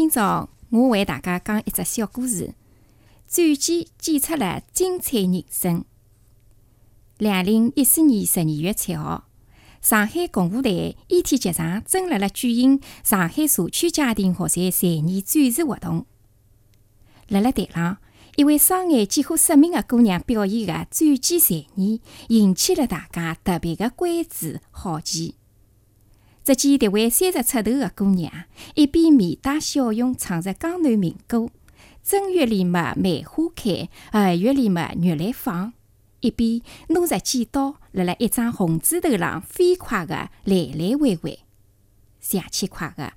今朝我为大家讲一只小故事，转机检出了精彩人生。两零一四年十二月七号，上海共舞台一体剧场正辣辣举行上海社区家庭学习才艺展示活动。辣辣台上，一位双眼几乎失明的姑娘表演的转机才艺，引起了大家特别的关注、好奇。只见迭位三十出头的姑娘，一边面带笑容唱着江南民歌“正月里嘛梅花开，二月里嘛月来放”，一边拿着剪刀，辣辣一张红纸头上飞快的来来回回。响起快的，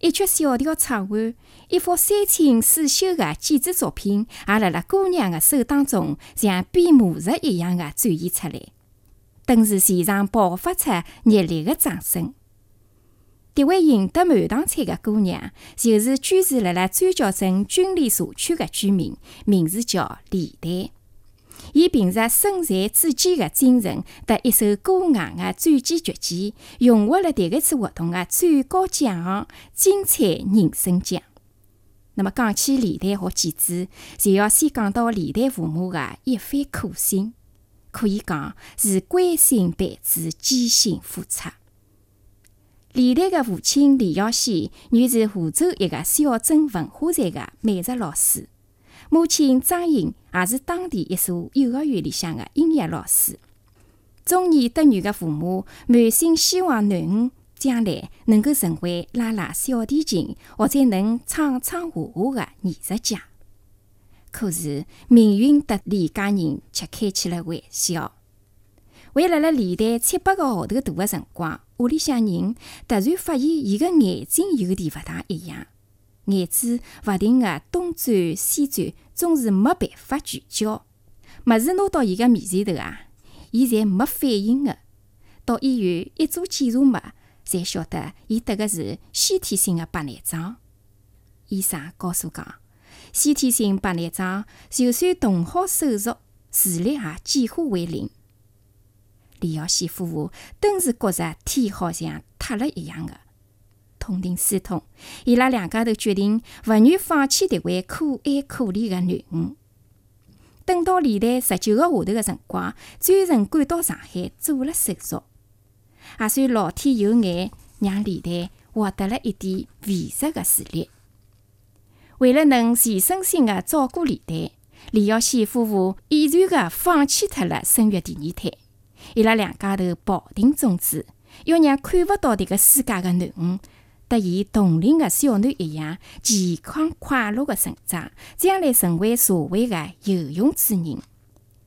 一曲小调唱完，一幅三清四秀的剪纸作品也辣辣姑娘的手当中像变魔术一样的展现出来，顿时现场爆发出热烈的掌声。迭位赢得满堂彩的姑娘，就是居住辣辣转角镇军里社区的居民，名字叫李丹。伊凭着身残志坚的精神，得一首高昂的转机绝技，荣获了迭个次活动的最高奖项——精彩人生奖。那么讲起李丹学剪纸，就要先讲到李丹父母的一番苦心，可以讲是关心备至，艰辛付出。李丹的父亲李耀先原是湖州一个小镇文化站的美术老师，母亲张颖也是当地一所幼儿园里向的音乐老师。中年得女的父母满心希望囡恩将来能够成为拉拉小提琴或者能唱唱画画的艺术家。可是命运对李家人却开起了玩笑。为辣辣李丹七八个号头大的辰光。屋里向人突然发现，伊个眼睛有点勿大一样，眼珠勿停个东转西转，总是没办法聚焦。物事拿到伊个面前头啊，伊侪没反应个。到医院一做检查嘛，才晓得伊得个是先天性个白内障。医生告诉讲，先天性白内障就算动好手术，视力也几乎为零。李耀西夫妇顿时觉着天好像塌了一样的，痛定思痛，伊拉两家头决定勿愿放弃迭位可爱可怜的囡恩。等到李丹十九个号头的辰光，专程赶到上海做了手术，也算老天有眼，让李丹获得了一点微弱的视力。为了能全身心的照顾李丹，李耀西夫妇毅然的放弃脱了生育第二胎。伊拉两家头抱定宗旨，要让看勿到迭个世界的囡恩，得伊同龄的小囡一样健康快乐的成长，将来成为社会的有用之人。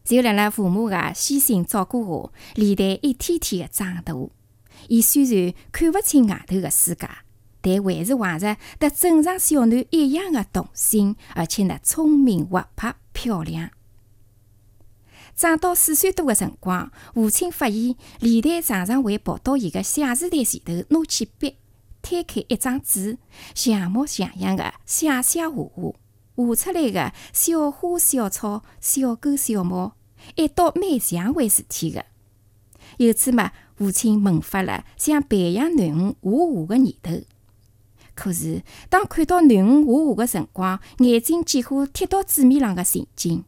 就辣辣父母的悉心照顾下，李丹一天天的长大。伊虽然看勿清外头的世界，但还是怀着得正常小囡一样的童心，而且呢，聪明活泼漂亮。长到四岁多的辰光，父亲发现李丹常常会跑到伊个写字台前头，拿起笔，摊开一张纸，像模像样的写写画画，画出来的小花小草、小狗小猫，一道蛮像回事体的。有次嘛，父亲萌发了想培养囡儿画画的念头。可是，当看到囡儿画画的辰光，眼睛几乎贴到纸面上的情景。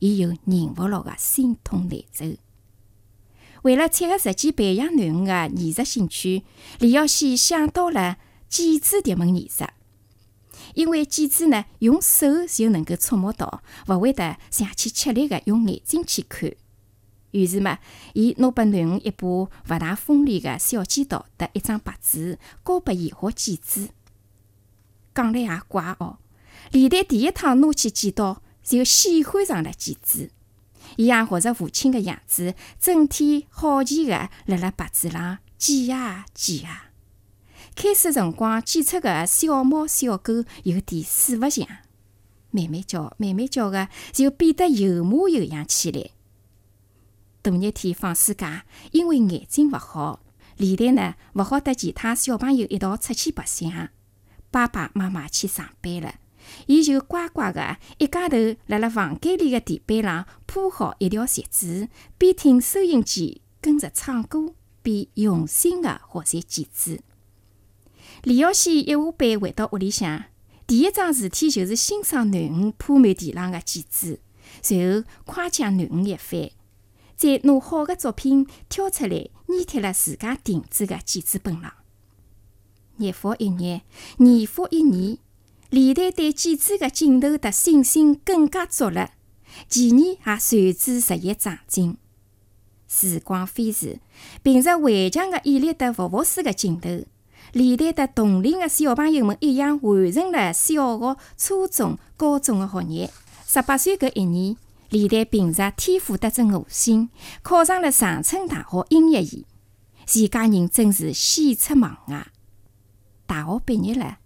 伊又忍勿牢个心痛难受。为了切合实际培养囡儿个艺术兴趣，李耀先想到了剪纸迭门艺术。因为剪纸呢，用手就能够触摸到，勿会得像去吃力个用眼睛去看。于是嘛，伊拿拨囡儿一把勿大锋利个小剪刀，搭一张白纸，交拨伊学剪纸。讲来也怪哦，李诞第一趟拿起剪刀。就喜欢上了剪纸，伊也学着父亲的样子，整天好奇的辣辣白纸上剪呀剪呀。开始辰光剪出个小猫小狗有点四勿像，慢慢叫慢慢叫的就变得有模有样起来。大热天放暑假，因为眼睛勿好，李诞呢勿好得其他小朋友一道出去白相，爸爸妈妈去上班了。伊就乖乖个一家头辣辣房间里的地板上铺好一条席子，边听收音机跟着唱歌，边用心的学习剪纸。李耀西一下班回到屋里向，第一桩事体就是欣赏囡恩铺满地浪的剪纸，随后夸奖囡恩一番，再拿好的作品挑出来粘贴辣自家定制的剪纸本上。日复一日，年复一年，李代对剪纸的劲头的信心更加足了，前年也随之日益长进。时光飞逝，凭着顽强的毅力和不服输的劲头。李代和同龄的小朋友们一样，完成了小学、初中、高中的学业。十八岁搿一年，李代凭着天赋得正我心，考上了长春大学音乐系。全家人真是喜出望外。大学毕业了，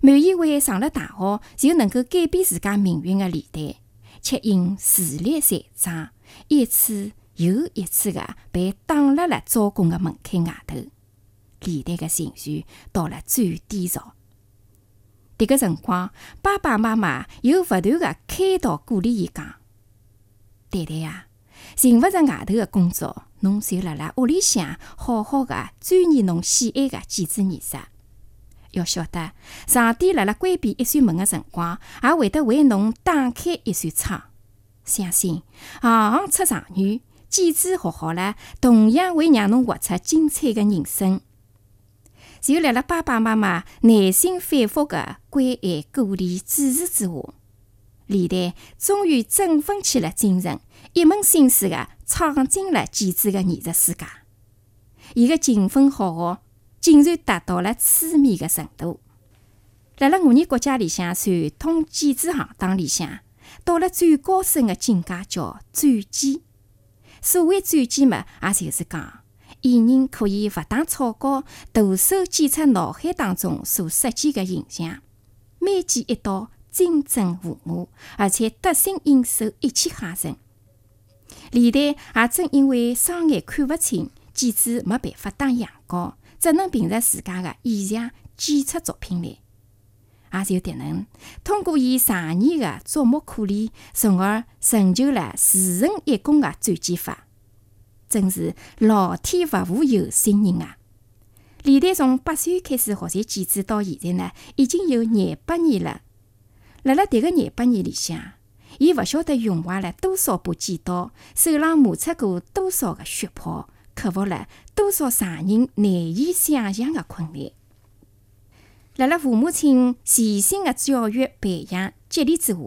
满以为上了大学就能够改变自家命运的李代，却因视力残障，一次又一次的被挡辣了招工的门槛外头。李代的情绪到了最低潮。迭个辰光，爸爸妈妈又勿断的开导鼓励伊讲：“代代啊，寻勿着外头的工作，侬就辣辣屋里向好好的钻研侬喜爱的剪纸艺术。要晓得，上帝辣辣关闭一扇门的辰光，也会得为侬打开一扇窗。相信行行出状元，剪纸学好了，同样会让侬活出精彩的人生。”就辣辣爸爸妈妈耐心反复的关爱、鼓励、支持之下，李代终于振奋起了精神，一门心思的闯进了剪纸的艺术世界。伊个勤奋好学，竟然达到了痴迷的程度。辣辣我们国家里向，传统剪纸行当里向，到了最高深的境界叫转剪。所谓转剪嘛，也就是讲。艺人可以勿打草稿，徒手剪出脑海当中所设计的形象，每剪一刀精准无误，而且得心应手，一气呵成。李代也正因为双眼看勿清，剪纸没办法打样稿，只能凭着自家的意象剪出作品来。也就迭能，通过伊长年的琢磨苦练，从而成就了自成一功的转剪法。真是老天勿负有心人啊！李代从八岁开始学习剪纸，到现在呢，已经有廿八年了。辣辣迭个廿八年里向，伊勿晓得用坏了多少把剪刀，手浪磨出过多少个血泡，克服了多少常人难以想象的困难。辣辣父母亲细心的教育、培养、激励之下。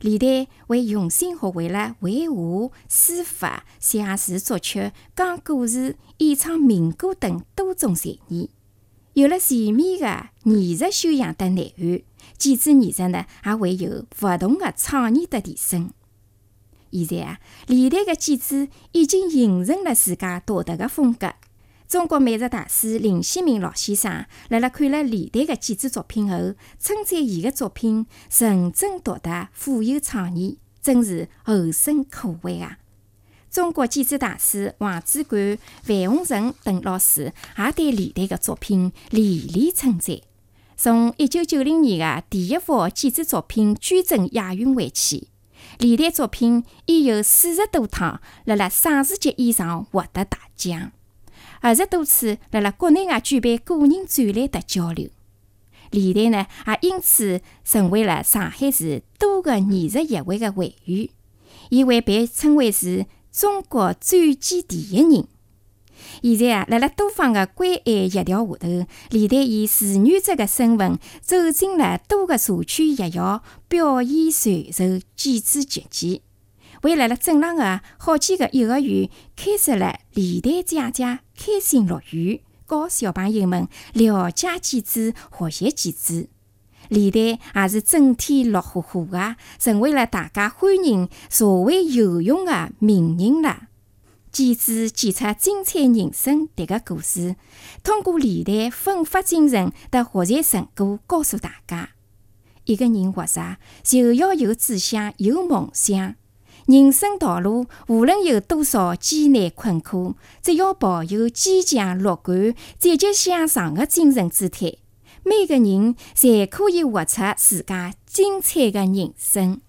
李代为用心学会了绘画、书法、写字、作曲、讲故事、演唱民歌等多种才艺，有了全面的艺术修养的内涵，剪纸艺术呢也会有不同的创意的提升。现在啊，李代的剪纸已经形成了自家独特的风格。中国美术大师林希明老先生辣辣看了李代的剪纸作品后，称赞伊的作品纯真独特、富有创意，真是后生可畏啊！中国剪纸大师王主管、范洪成等老师也对李代的作品连连称赞。从一九九零年的第一幅剪纸作品《捐赠亚运会》起，李代作品已有四十多趟辣辣省市级以上获得大奖。二十多次辣辣国内外举办个人展览的交流，李代呢也因此成为了上海市多个艺术协会的会员，伊会被称为是中国转剪第一人。现在啊，辣辣多方的关爱协调下头，李代以志愿者的身份走进了多个社区学校，表演传授剪纸绝技。为辣辣镇上的好几个幼儿园开设了李代姐姐开心乐园，教小朋友们了解剪纸、学习剪纸。李代也是整天乐呵呵的，成为了大家欢迎、社会有用的名人了。剪纸剪出精彩人生，迭个故事通过李代奋发精神的学习成果，告诉大家：一个人活着就要有志向、有梦想。人生道路无论有多少艰难困苦，只要抱有坚强、乐观、积极向上的精神姿态，每个人侪可以活出自家精彩的人生。